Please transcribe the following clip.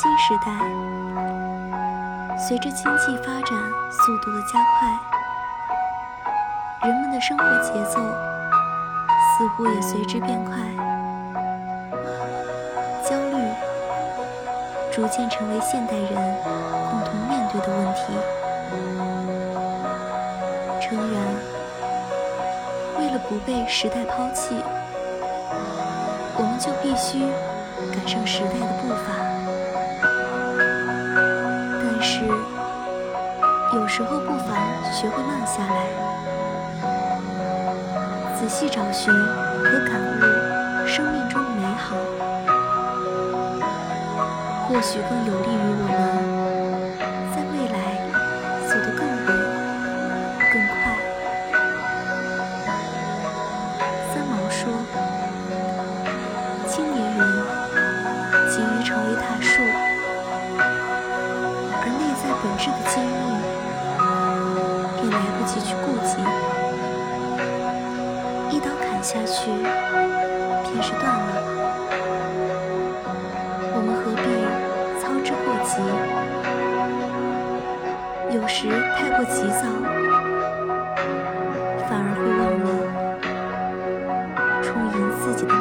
新时代，随着经济发展速度的加快，人们的生活节奏似乎也随之变快，焦虑逐渐成为现代人共同面对的问题。诚然，为了不被时代抛弃，我们就必须赶上时代的步伐。有时候不妨学会慢下来，仔细找寻和感悟生命中的美好，或许更有利于我们在未来走得更稳、更快。三毛说：“青年人急于成为大树。”而内在本质的坚硬，来不及去顾及，一刀砍下去，便是断了。我们何必操之过急？有时太过急躁，反而会忘了充盈自己的。